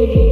Thank you.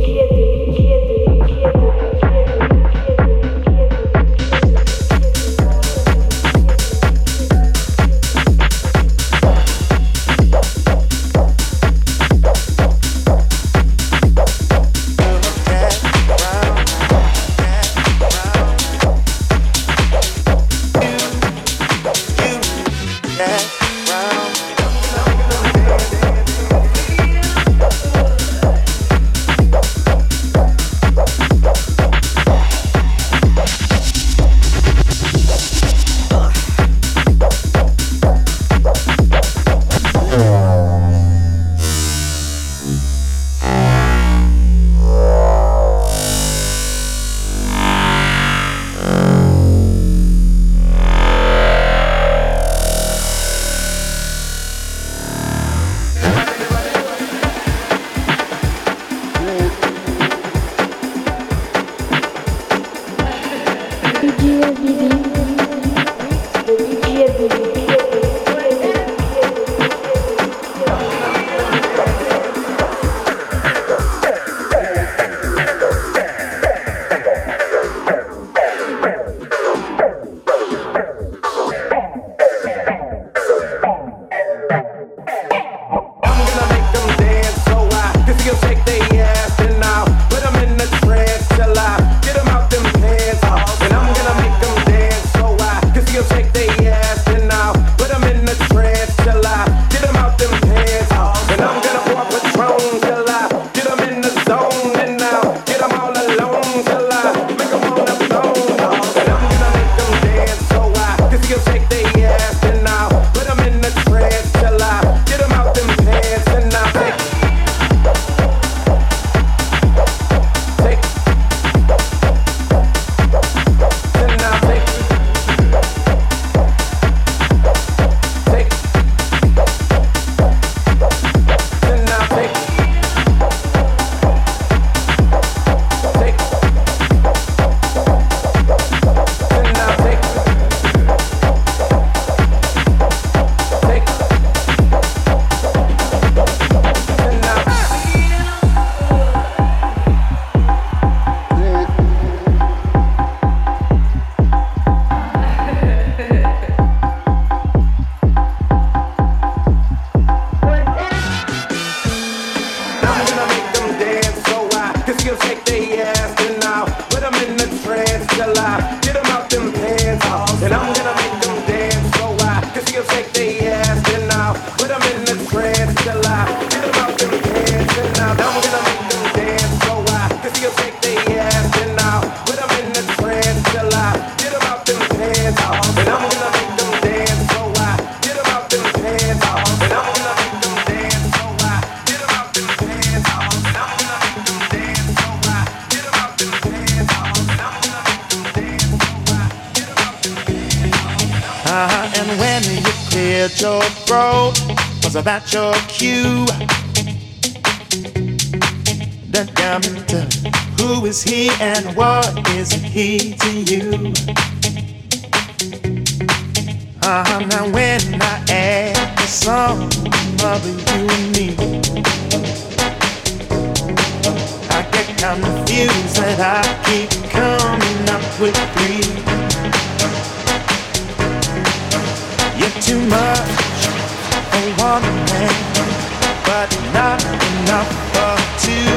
I'm confused that I keep coming up with three. You're too much for one man, but not enough for two.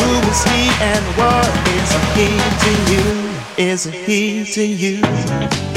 Who is he and what is he to you? Is he to you?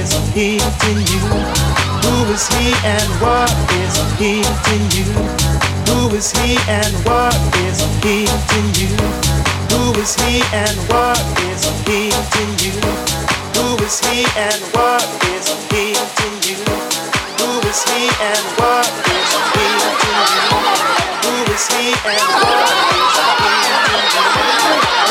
Is heating you? Who is he and what is heating you? Who is he and what is heating you? Who is he and what is heating you? Who is he and what is heating you? Who is he and what is heating you? Who is he and what is heating you?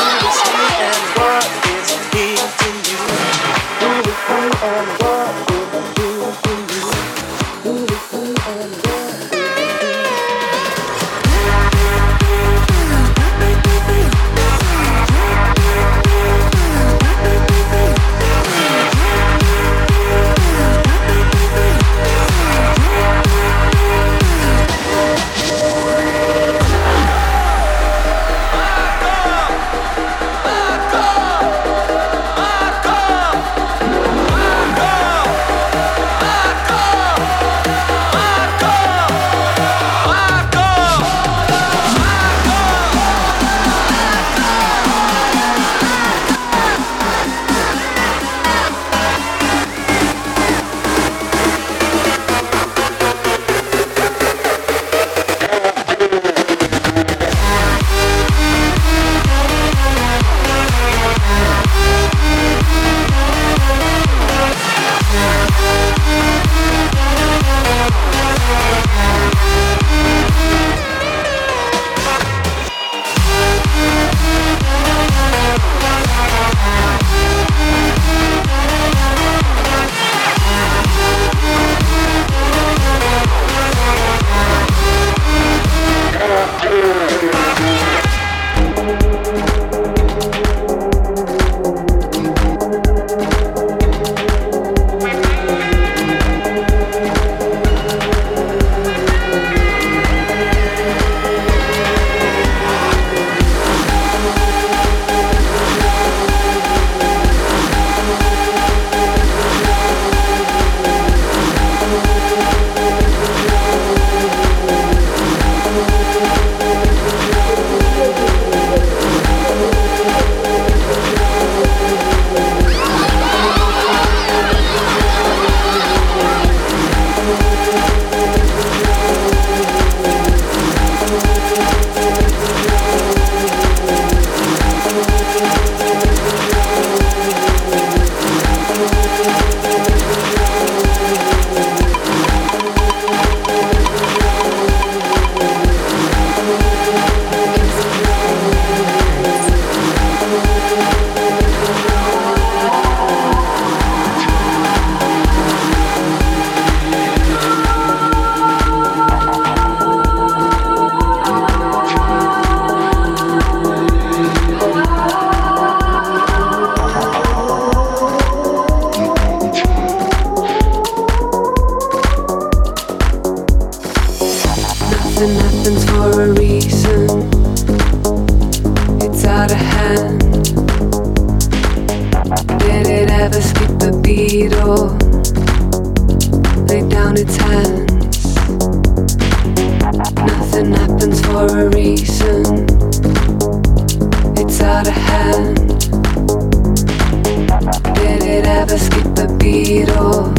A beat or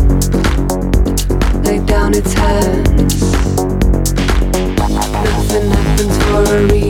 lay down its hands? Nothing happens for a reason.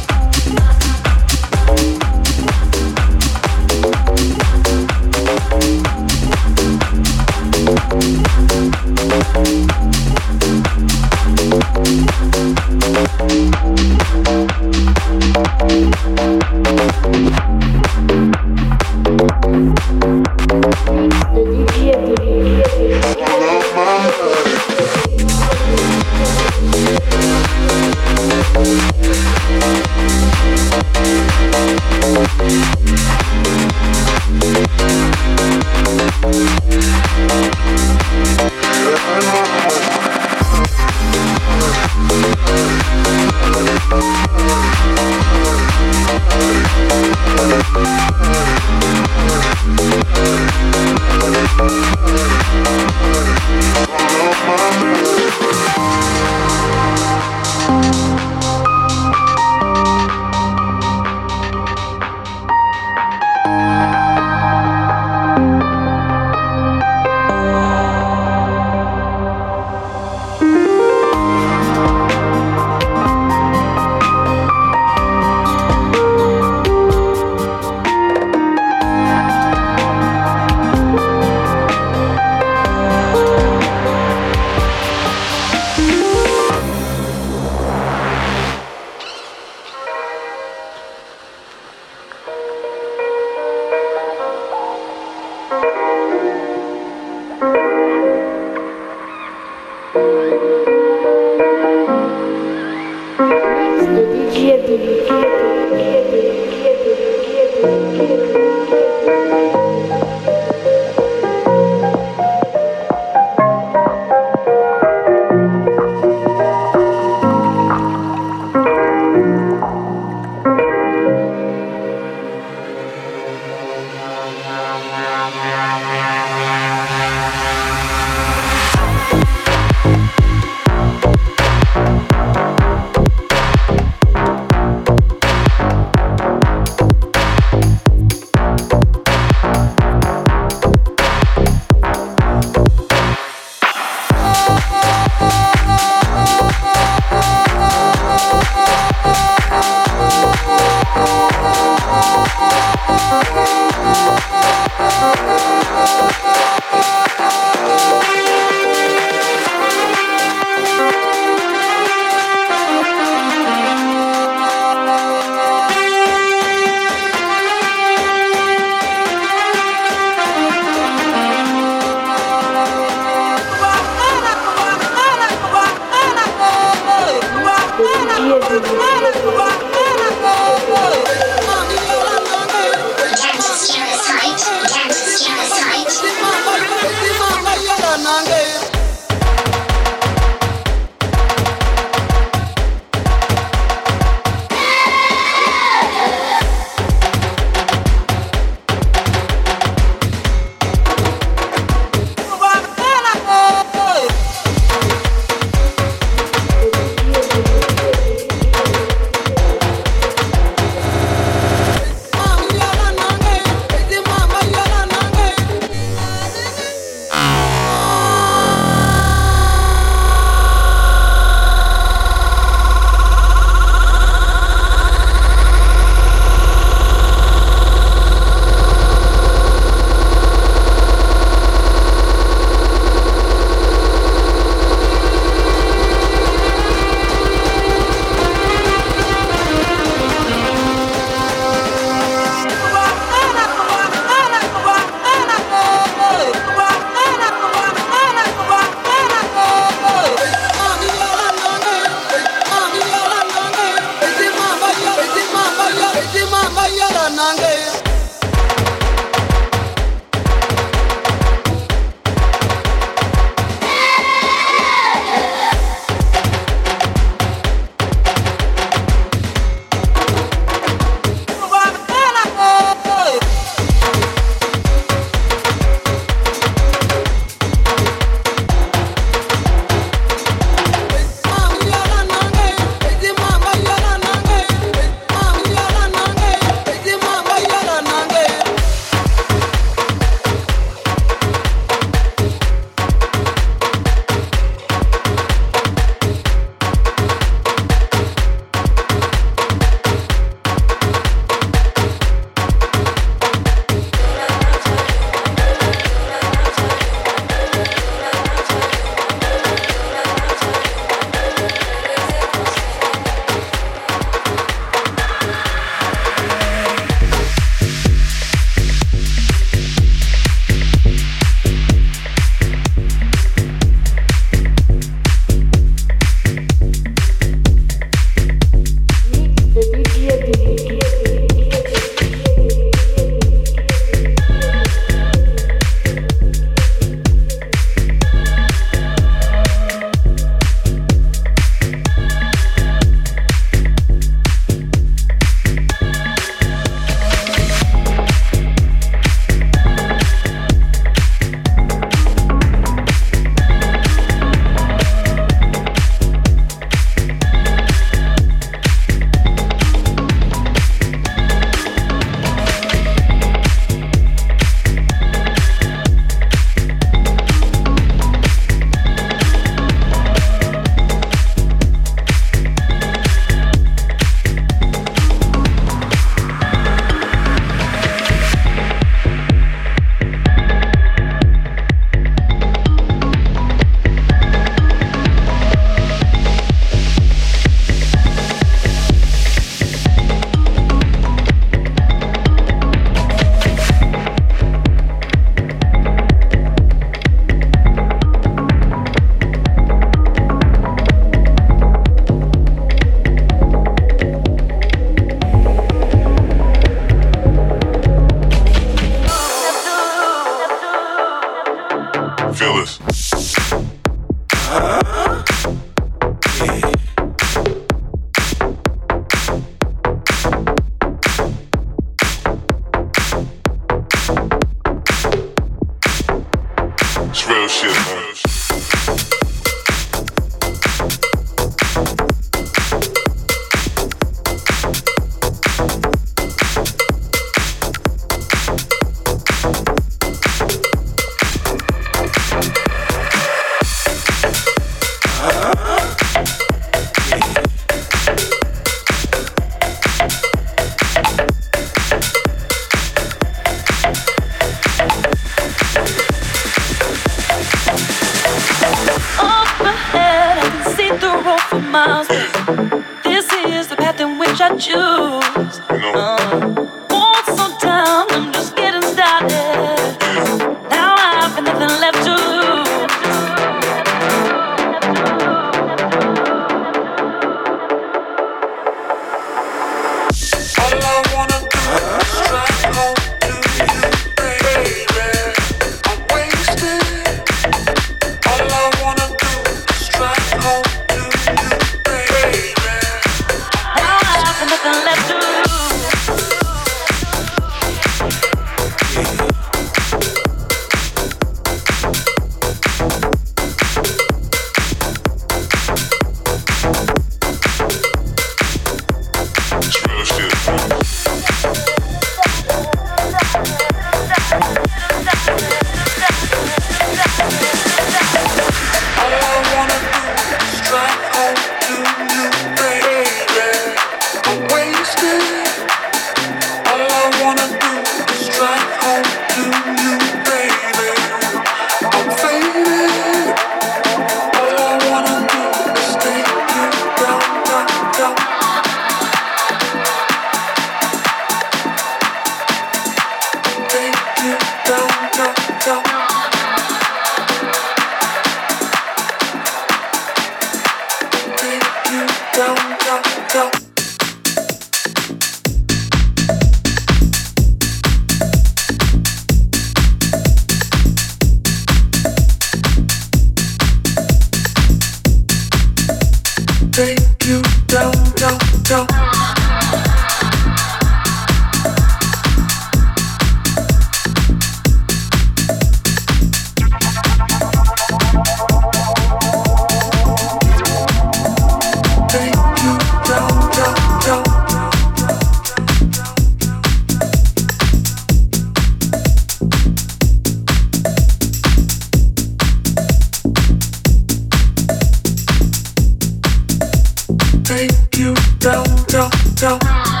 This you I ain't gonna